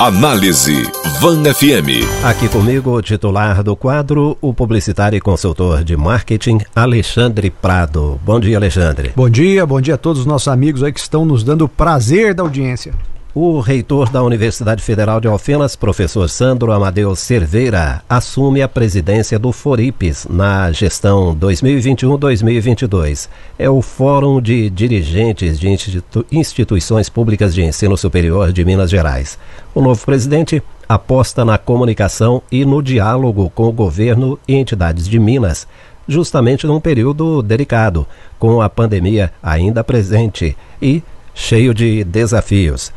Análise Van FM. Aqui comigo o titular do quadro, o publicitário e consultor de marketing, Alexandre Prado. Bom dia, Alexandre. Bom dia, bom dia a todos os nossos amigos aí que estão nos dando o prazer da audiência. O reitor da Universidade Federal de Alfenas, professor Sandro Amadeu Cerveira, assume a presidência do FORIPES na gestão 2021-2022. É o Fórum de Dirigentes de Institu Instituições Públicas de Ensino Superior de Minas Gerais. O novo presidente aposta na comunicação e no diálogo com o governo e entidades de Minas, justamente num período delicado, com a pandemia ainda presente e cheio de desafios.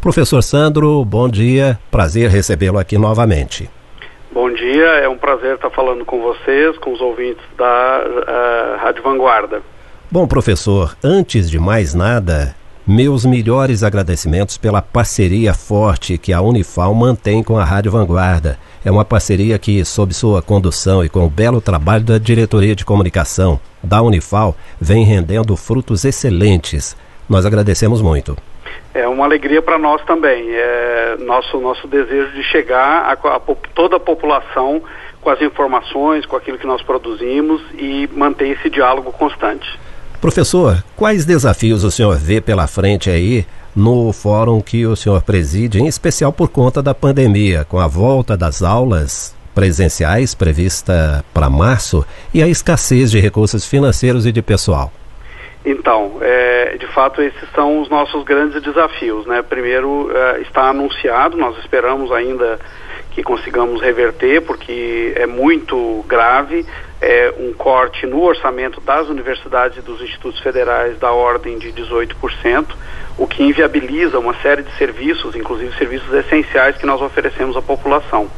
Professor Sandro, bom dia, prazer recebê-lo aqui novamente. Bom dia, é um prazer estar falando com vocês, com os ouvintes da uh, Rádio Vanguarda. Bom, professor, antes de mais nada, meus melhores agradecimentos pela parceria forte que a Unifal mantém com a Rádio Vanguarda. É uma parceria que, sob sua condução e com o belo trabalho da diretoria de comunicação da Unifal, vem rendendo frutos excelentes. Nós agradecemos muito. É uma alegria para nós também. É nosso, nosso desejo de chegar a, a, a, toda a população com as informações, com aquilo que nós produzimos e manter esse diálogo constante. Professor, quais desafios o senhor vê pela frente aí no fórum que o senhor preside, em especial por conta da pandemia, com a volta das aulas presenciais prevista para março e a escassez de recursos financeiros e de pessoal? Então, é, de fato, esses são os nossos grandes desafios. Né? Primeiro, é, está anunciado, nós esperamos ainda que consigamos reverter, porque é muito grave é, um corte no orçamento das universidades e dos institutos federais da ordem de 18%, o que inviabiliza uma série de serviços, inclusive serviços essenciais que nós oferecemos à população.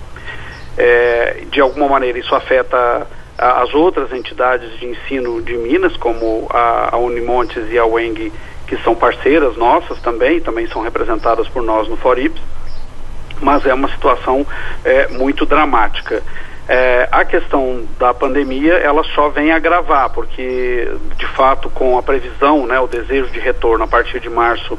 É, de alguma maneira, isso afeta as outras entidades de ensino de Minas, como a, a Unimontes e a UENG, que são parceiras nossas também, também são representadas por nós no Forips, mas é uma situação é, muito dramática. É, a questão da pandemia, ela só vem agravar, porque, de fato, com a previsão, né, o desejo de retorno a partir de março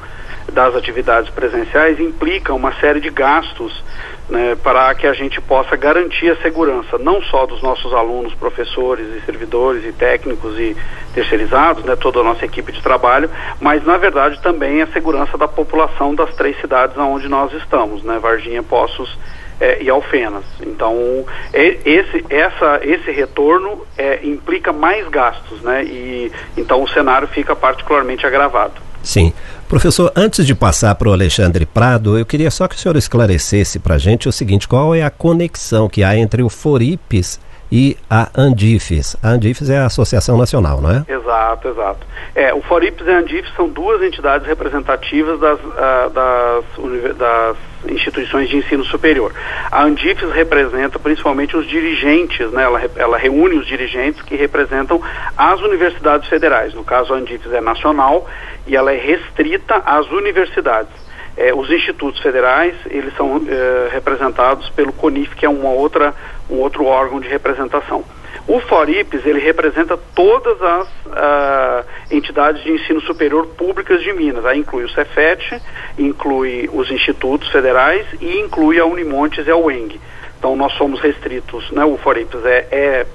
das atividades presenciais, implica uma série de gastos né, para que a gente possa garantir a segurança não só dos nossos alunos, professores e servidores e técnicos e terceirizados, né, toda a nossa equipe de trabalho, mas na verdade também a segurança da população das três cidades onde nós estamos, né, Varginha, Poços é, e Alfenas. Então esse, essa, esse retorno é, implica mais gastos, né, e então o cenário fica particularmente agravado. Sim. Professor, antes de passar para o Alexandre Prado, eu queria só que o senhor esclarecesse para a gente o seguinte: qual é a conexão que há entre o Foripes e a Andifes? A Andifes é a Associação Nacional, não é? Exato, exato. É, o Foripes e a Andifes são duas entidades representativas das, uh, das, das instituições de ensino superior. A Andifes representa principalmente os dirigentes, né? ela, ela reúne os dirigentes que representam as universidades federais. No caso, a Andifes é nacional e ela é restrita às universidades. É, os institutos federais, eles são é, representados pelo CONIF, que é uma outra, um outro órgão de representação. O FORIPES, ele representa todas as uh, entidades de ensino superior públicas de Minas. Aí inclui o Cefet, inclui os institutos federais e inclui a Unimontes e a UENG. Então nós somos restritos, né? o FORIPES é, é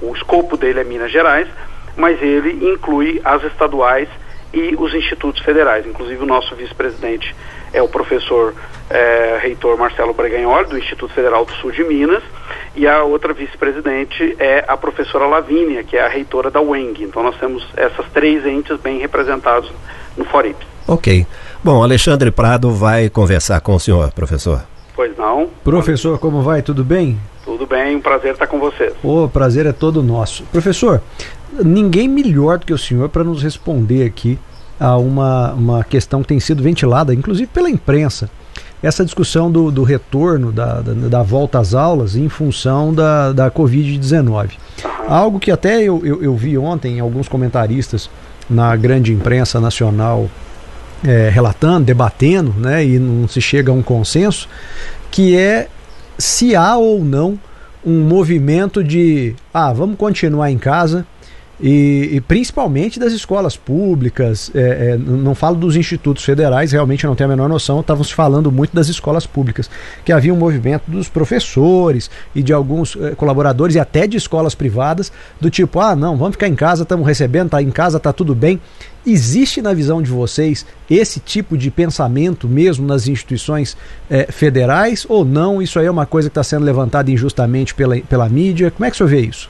o, o escopo dele é Minas Gerais, mas ele inclui as estaduais e os institutos federais. Inclusive o nosso vice-presidente é o professor é, reitor Marcelo Breganholi, do Instituto Federal do Sul de Minas, e a outra vice-presidente é a professora Lavínia, que é a reitora da UENG. Então nós temos essas três entes bem representados no FORIP. Ok. Bom, Alexandre Prado vai conversar com o senhor, professor. Pois não. Professor, como vai? Tudo bem? Tudo bem, um prazer estar com vocês. O prazer é todo nosso. Professor, ninguém melhor do que o senhor para nos responder aqui a uma, uma questão que tem sido ventilada, inclusive pela imprensa. Essa discussão do, do retorno, da, da, da, volta às aulas em função da, da Covid-19. Algo que até eu, eu, eu, vi ontem alguns comentaristas na grande imprensa nacional é, relatando, debatendo, né, e não se chega a um consenso, que é se há ou não um movimento de ah, vamos continuar em casa e, e principalmente das escolas públicas. É, é, não falo dos institutos federais, realmente não tenho a menor noção. Estavam se falando muito das escolas públicas, que havia um movimento dos professores e de alguns é, colaboradores e até de escolas privadas, do tipo: ah, não, vamos ficar em casa, estamos recebendo, tá em casa, tá tudo bem. Existe na visão de vocês esse tipo de pensamento mesmo nas instituições é, federais ou não? Isso aí é uma coisa que está sendo levantada injustamente pela, pela mídia? Como é que o senhor vê isso?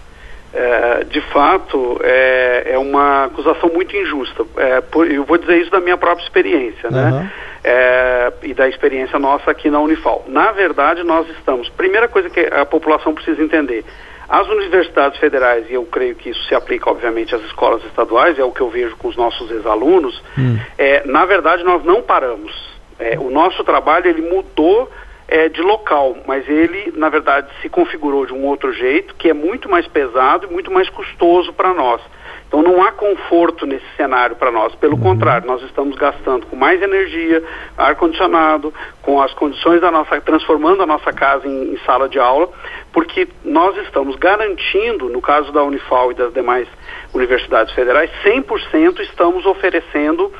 É, de fato, é, é, uma acusação muito injusta. É, por, eu vou dizer isso da minha própria experiência, uhum. né? É, e da experiência nossa aqui na Unifal. Na verdade, nós estamos. Primeira coisa que a população precisa entender: as universidades federais, e eu creio que isso se aplica, obviamente, às escolas estaduais, é o que eu vejo com os nossos ex-alunos, hum. é, na verdade, nós não paramos. É, o nosso trabalho, ele mudou é, de local, mas ele, na verdade, se configurou de um outro jeito, que é muito mais pesado e muito mais custoso para nós. Então não há conforto nesse cenário para nós. Pelo uhum. contrário, nós estamos gastando com mais energia, ar-condicionado, com as condições da nossa, transformando a nossa casa em, em, sala de aula, porque nós estamos garantindo, no caso da Unifal e das demais universidades federais, 100% estamos oferecendo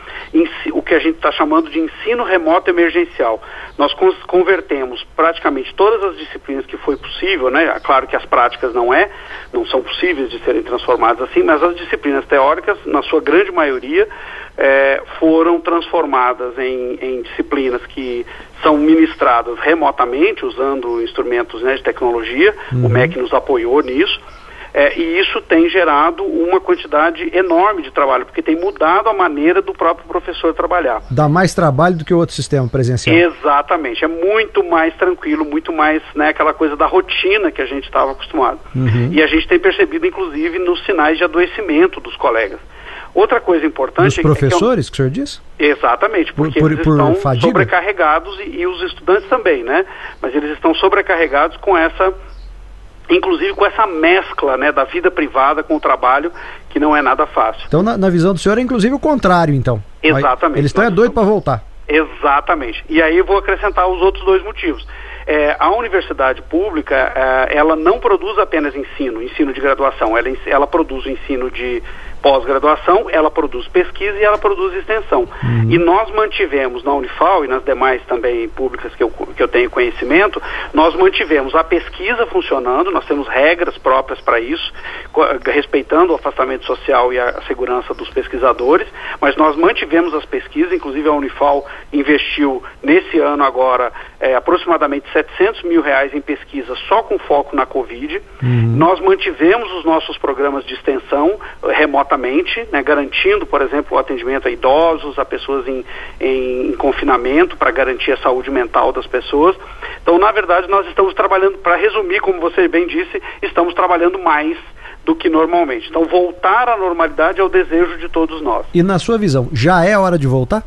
o que a gente está chamando de ensino remoto emergencial. Nós convertemos praticamente todas as disciplinas que foi possível, né? Claro que as práticas não é, não são possíveis de serem transformadas assim, mas as disciplinas teóricas, na sua grande maioria, é, foram transformadas em, em, disciplinas que são ministradas remotamente, usando instrumentos né, de tecnologia. Uhum. O MEC nos apoiou nisso. É, e isso tem gerado uma quantidade enorme de trabalho, porque tem mudado a maneira do próprio professor trabalhar. Dá mais trabalho do que o outro sistema presencial. Exatamente, é muito mais tranquilo, muito mais né, aquela coisa da rotina que a gente estava acostumado. Uhum. E a gente tem percebido, inclusive, nos sinais de adoecimento dos colegas. Outra coisa importante... Os é professores, que, é um... que o senhor disse? Exatamente, porque por, eles por estão fadiga? sobrecarregados e, e os estudantes também, né? Mas eles estão sobrecarregados com essa inclusive com essa mescla né, da vida privada com o trabalho, que não é nada fácil. Então, na, na visão do senhor, é inclusive o contrário, então. Exatamente. Eles estão é doido para voltar. Exatamente. E aí eu vou acrescentar os outros dois motivos. É, a universidade pública, é, ela não produz apenas ensino, ensino de graduação, ela, ela produz o ensino de pós-graduação, ela produz pesquisa e ela produz extensão. Uhum. E nós mantivemos na Unifal e nas demais também públicas que eu, que eu tenho conhecimento, nós mantivemos a pesquisa funcionando, nós temos regras próprias para isso, respeitando o afastamento social e a segurança dos pesquisadores, mas nós mantivemos as pesquisas, inclusive a Unifal investiu nesse ano agora é, aproximadamente 700 mil reais em pesquisa só com foco na Covid. Uhum. Nós mantivemos os nossos programas de extensão remota remotamente, né, garantindo, por exemplo, o atendimento a idosos, a pessoas em, em, em confinamento, para garantir a saúde mental das pessoas. Então, na verdade, nós estamos trabalhando, para resumir, como você bem disse, estamos trabalhando mais do que normalmente. Então, voltar à normalidade é o desejo de todos nós. E na sua visão, já é hora de voltar?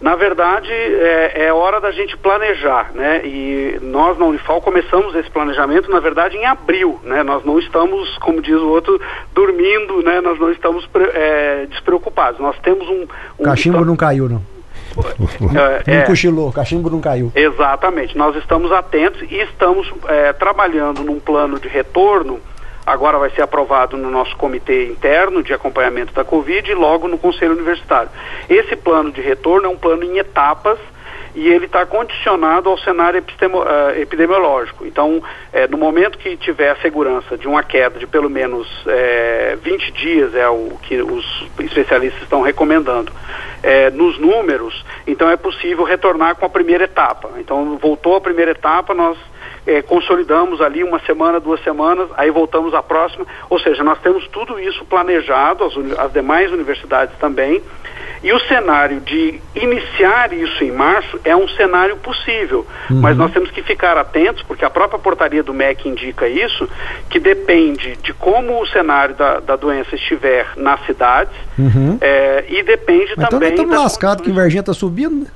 Na verdade, é, é, hora da gente planejar, né? E nós na Unifal começamos esse planejamento, na verdade, em abril, né? Nós não estamos, como diz o outro, dormindo, né? Nós não estamos é, despreocupados. Nós temos um... um Cachimbo não caiu, não. É, não é. cochilou, cachimbo não caiu. Exatamente. Nós estamos atentos e estamos é, trabalhando num plano de retorno agora vai ser aprovado no nosso comitê interno de acompanhamento da Covid e logo no Conselho Universitário. Esse plano de retorno é um plano em etapas e ele está condicionado ao cenário uh, epidemiológico. Então, é, no momento que tiver a segurança de uma queda de pelo menos é, 20 dias, é o que os especialistas estão recomendando, é, nos números, então é possível retornar com a primeira etapa. Então, voltou a primeira etapa, nós é, consolidamos ali uma semana, duas semanas, aí voltamos à próxima. Ou seja, nós temos tudo isso planejado, as, as demais universidades também. E o cenário de iniciar isso em março é um cenário possível, uhum. mas nós temos que ficar atentos, porque a própria portaria do MEC indica isso, que depende de como o cenário da, da doença estiver nas cidades uhum. é, e depende mas também. Então estamos lascados que o Varginha está subindo, né?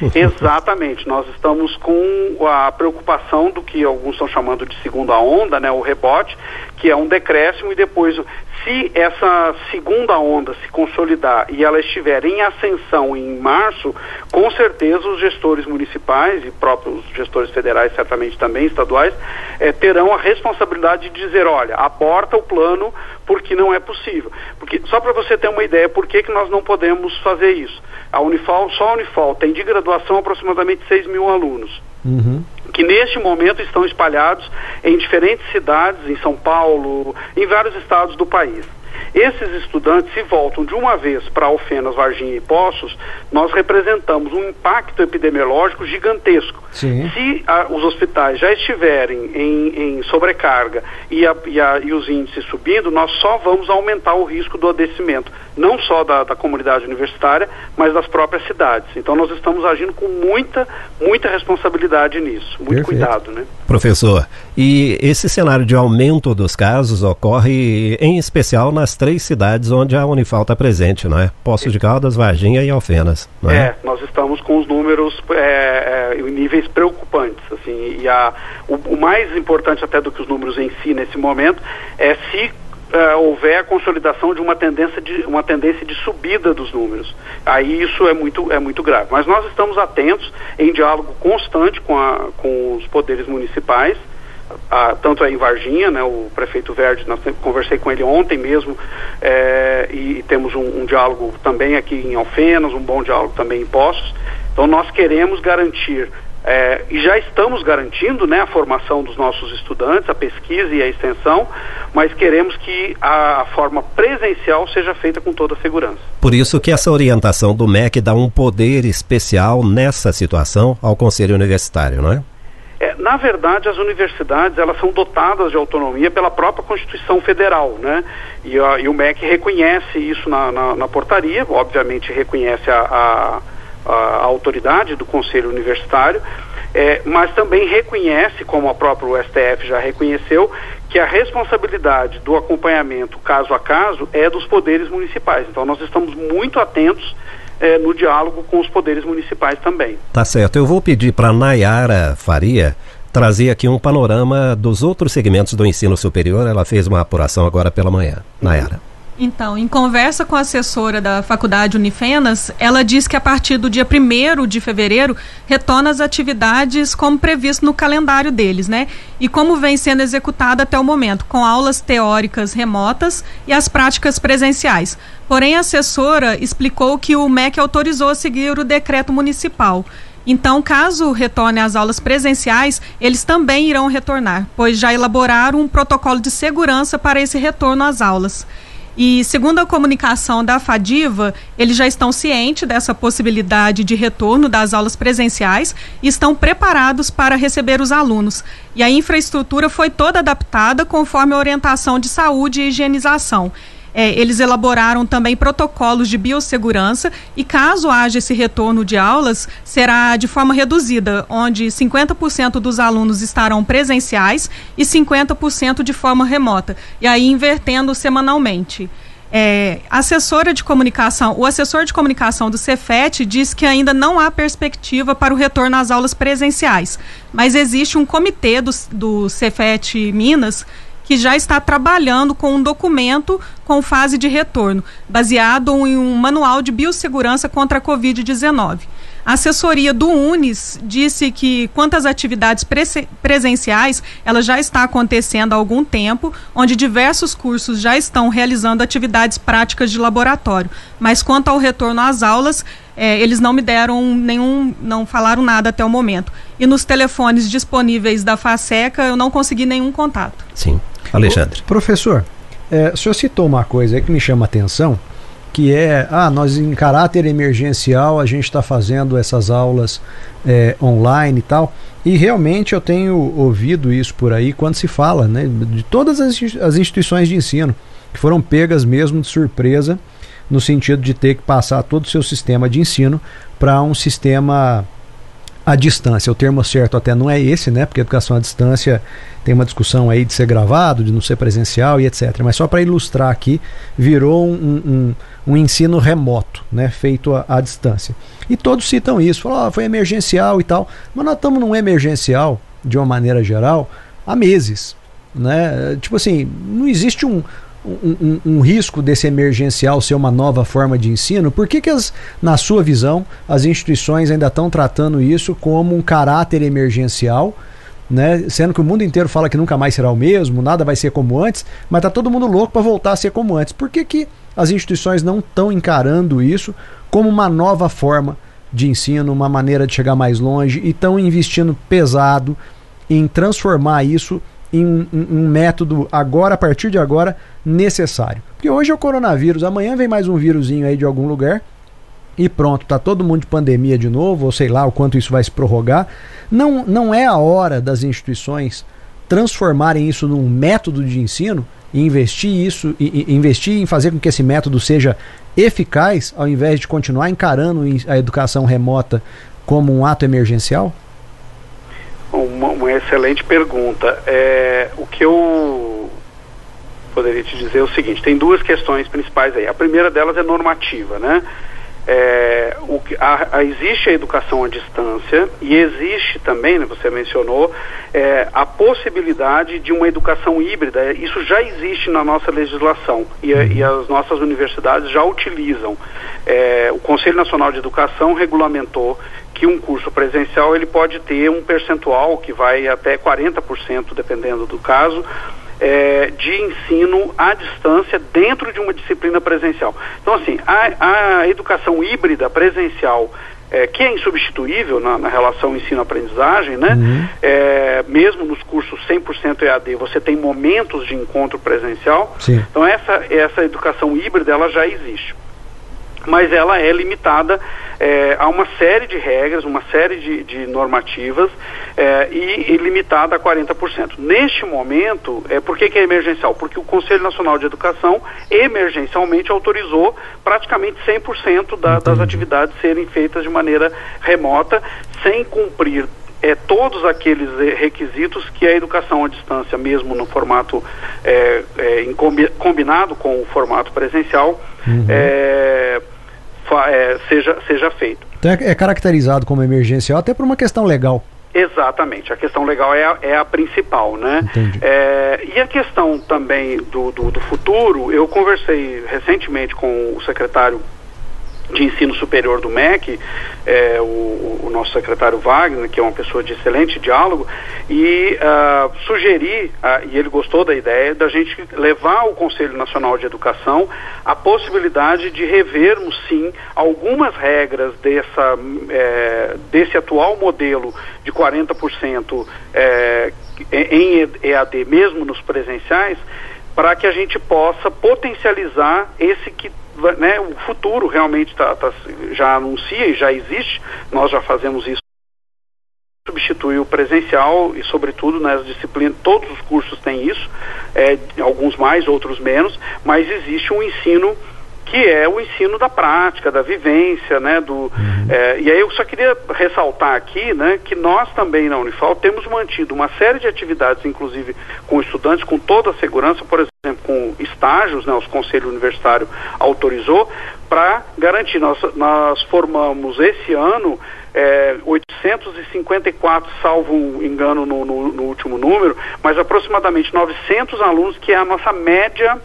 Exatamente. Nós estamos com a preocupação do que alguns estão chamando de segunda onda, né, o rebote, que é um decréscimo e depois se essa segunda onda se consolidar e ela estiver em ascensão em março, com certeza os gestores municipais e próprios gestores federais, certamente também estaduais, eh, terão a responsabilidade de dizer, olha, aborta o plano porque não é possível. Porque só para você ter uma ideia, por que, que nós não podemos fazer isso? A Unifal, só a Unifal tem de graduação aproximadamente 6 mil alunos. Uhum. Que neste momento estão espalhados em diferentes cidades, em São Paulo, em vários estados do país. Esses estudantes, se voltam de uma vez para Alfenas, Varginha e Poços, nós representamos um impacto epidemiológico gigantesco. Sim. Se a, os hospitais já estiverem em, em sobrecarga e, a, e, a, e, os índices subindo, nós só vamos aumentar o risco do adoecimento, não só da, da comunidade universitária, mas das próprias cidades. Então nós estamos agindo com muita, muita responsabilidade nisso, muito Perfeito. cuidado, né? Professor, e esse cenário de aumento dos casos ocorre em especial nas três cidades onde a Unifal está presente, não é? Poços de Caldas, Varginha e Alfenas, não é? É, nós estamos com os números é, é, em níveis preocupantes, assim, e a, o, o mais importante até do que os números em si nesse momento é se Uh, houver a consolidação de uma tendência de uma tendência de subida dos números. Aí isso é muito é muito grave. Mas nós estamos atentos em diálogo constante com, a, com os poderes municipais a, tanto é em Varginha, né, o prefeito Verde, nós conversei com ele ontem mesmo, é, e, temos um, um, diálogo também aqui em Alfenas, um bom diálogo também em Poços. Então nós queremos garantir, é, e já estamos garantindo né, a formação dos nossos estudantes, a pesquisa e a extensão, mas queremos que a, a forma presencial seja feita com toda a segurança. Por isso que essa orientação do MEC dá um poder especial nessa situação ao Conselho Universitário, não é? É, na verdade, as universidades elas são dotadas de autonomia pela própria Constituição Federal, né? E, a, e o MEC reconhece isso na, na, na portaria, obviamente reconhece a, a, a, autoridade do Conselho Universitário, é, mas também reconhece, como a própria STF já reconheceu, que a responsabilidade do acompanhamento caso a caso é dos poderes municipais. Então, nós estamos muito atentos é, no diálogo com os poderes municipais também. Tá certo. Eu vou pedir para Nayara Faria trazer aqui um panorama dos outros segmentos do ensino superior. Ela fez uma apuração agora pela manhã. Nayara. Então, em conversa com a assessora da Faculdade Unifenas, ela diz que a partir do dia 1 de fevereiro retorna as atividades como previsto no calendário deles, né? E como vem sendo executada até o momento, com aulas teóricas remotas e as práticas presenciais. Porém, a assessora explicou que o MEC autorizou a seguir o decreto municipal. Então, caso retorne às aulas presenciais, eles também irão retornar, pois já elaboraram um protocolo de segurança para esse retorno às aulas. E segundo a comunicação da Fadiva, eles já estão cientes dessa possibilidade de retorno das aulas presenciais e estão preparados para receber os alunos. E a infraestrutura foi toda adaptada conforme a orientação de saúde e higienização. É, eles elaboraram também protocolos de biossegurança e caso haja esse retorno de aulas, será de forma reduzida, onde 50% dos alunos estarão presenciais e 50% de forma remota, e aí invertendo semanalmente. É, assessora de comunicação, o assessor de comunicação do Cefet diz que ainda não há perspectiva para o retorno às aulas presenciais, mas existe um comitê do, do Cefet Minas que já está trabalhando com um documento com fase de retorno, baseado em um manual de biossegurança contra a Covid-19. A assessoria do Unis disse que quanto às atividades presenciais, ela já está acontecendo há algum tempo, onde diversos cursos já estão realizando atividades práticas de laboratório. Mas quanto ao retorno às aulas, é, eles não me deram nenhum, não falaram nada até o momento. E nos telefones disponíveis da FASECA eu não consegui nenhum contato. Sim. Alexandre. Professor, é, o senhor citou uma coisa que me chama a atenção, que é, ah, nós em caráter emergencial a gente está fazendo essas aulas é, online e tal. E realmente eu tenho ouvido isso por aí quando se fala né, de todas as, as instituições de ensino que foram pegas mesmo de surpresa no sentido de ter que passar todo o seu sistema de ensino para um sistema à distância. O termo certo até não é esse, né? Porque educação à distância tem uma discussão aí de ser gravado, de não ser presencial e etc. Mas só para ilustrar aqui, virou um, um, um, ensino remoto, né? Feito à, à distância. E todos citam isso, falam, oh, foi emergencial e tal. Mas nós estamos num emergencial, de uma maneira geral, há meses. Né? Tipo assim, não existe um, um, um, risco desse emergencial ser uma nova forma de ensino, por que, que as, na sua visão, as instituições ainda estão tratando isso como um caráter emergencial, né? sendo que o mundo inteiro fala que nunca mais será o mesmo, nada vai ser como antes, mas está todo mundo louco para voltar a ser como antes. Por que, que as instituições não estão encarando isso como uma nova forma de ensino, uma maneira de chegar mais longe e estão investindo pesado em transformar isso em um, um, método agora, a partir de agora, necessário. Porque hoje é o coronavírus, amanhã vem mais um vírusinho aí de algum lugar e pronto, tá todo mundo de pandemia de novo, ou sei lá o quanto isso vai se prorrogar. Não, não é a hora das instituições transformarem isso num método de ensino e investir isso e, e investir em fazer com que esse método seja eficaz ao invés de continuar encarando a educação remota como um ato emergencial? Uma, excelente pergunta. É, o que eu poderia te dizer é o seguinte: tem duas questões principais aí. A primeira delas é normativa, né? É, o, a, a, existe a educação à distância e existe também, né, você mencionou, é, a possibilidade de uma educação híbrida. Isso já existe na nossa legislação e, e as nossas universidades já utilizam. É, o Conselho Nacional de Educação regulamentou que um curso presencial ele pode ter um percentual que vai até 40%, dependendo do caso, é, de ensino à distância dentro de uma disciplina presencial. Então, assim, a, a educação híbrida presencial, é, que é insubstituível na, na relação ensino-aprendizagem, né? Uhum. É, mesmo nos cursos 100% EAD, você tem momentos de encontro presencial. Sim. Então, essa, essa educação híbrida, ela já existe mas ela é limitada é, a uma série de regras, uma série de, de normativas é, e, e, limitada a 40%. Neste momento, é, por que, que é emergencial? Porque o Conselho Nacional de Educação emergencialmente autorizou praticamente 100% da, das atividades serem feitas de maneira remota, sem cumprir é, todos aqueles é, requisitos que a educação à distância, mesmo no formato é, é, combinado com o formato presencial, uhum. é, é, seja, seja feito. Então é, é, caracterizado como emergencial até por uma questão legal. Exatamente, a questão legal é a, é a principal, né? É, e a questão também do, do, do futuro, eu conversei recentemente com o secretário de ensino superior do MEC, é, o, o, nosso secretário Wagner, que é uma pessoa de excelente diálogo, e uh, sugeri, uh, e ele gostou da ideia, da gente levar ao Conselho Nacional de Educação a possibilidade de revermos, sim, algumas regras dessa, é, desse atual modelo de 40% é, em EAD, mesmo nos presenciais, para que a gente possa potencializar esse que né, o futuro realmente tá, tá, já anuncia e já existe, nós já fazemos isso. Substitui o presencial e sobretudo nas disciplinas, todos os cursos têm isso, é, alguns mais, outros menos, mas existe um ensino que é o ensino da prática, da vivência, né, do, uhum. é, e aí eu só queria ressaltar aqui, né, que nós também na Unifal temos mantido uma série de atividades, inclusive com estudantes, com toda a segurança, por exemplo, com estágios, né, os conselhos universitários autorizou, para garantir, nós, nós formamos esse ano é, 854, salvo engano no, no, no último número, mas aproximadamente 900 alunos, que é a nossa média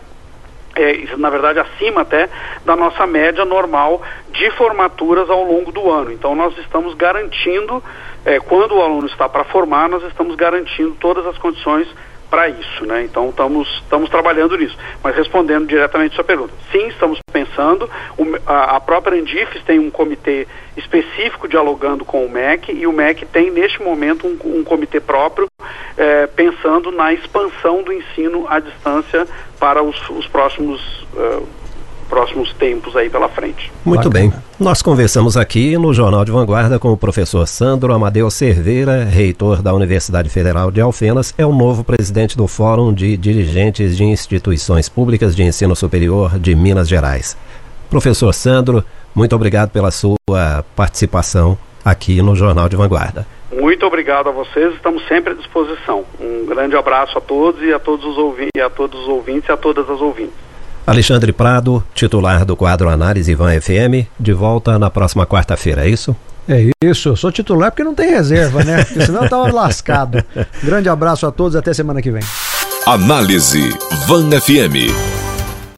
é, na verdade acima até da nossa média normal de formaturas ao longo do ano. Então nós estamos garantindo, é, quando o aluno está para formar, nós estamos garantindo todas as condições para isso, né? Então estamos, estamos trabalhando nisso. Mas respondendo diretamente a sua pergunta, sim, estamos pensando. O, a, a, própria Andifes tem um comitê específico dialogando com o MEC e o MEC tem neste momento um, um comitê próprio é, pensando na expansão do ensino à distância para os, os próximos uh, próximos tempos aí pela frente. Muito Bacana. bem. Nós conversamos aqui no Jornal de Vanguarda com o professor Sandro Amadeu Cerveira, reitor da Universidade Federal de Alfenas, é o novo presidente do Fórum de Dirigentes de Instituições Públicas de Ensino Superior de Minas Gerais. Professor Sandro, muito obrigado pela sua participação aqui no Jornal de Vanguarda. Muito obrigado a vocês, estamos sempre à disposição. Um grande abraço a todos e a todos os, ouvi a todos os ouvintes e a todas as ouvintes. Alexandre Prado, titular do quadro Análise Van FM, de volta na próxima quarta-feira, é isso? É isso, eu sou titular porque não tem reserva, né? Porque senão eu tava lascado. Grande abraço a todos, até semana que vem. Análise Van FM.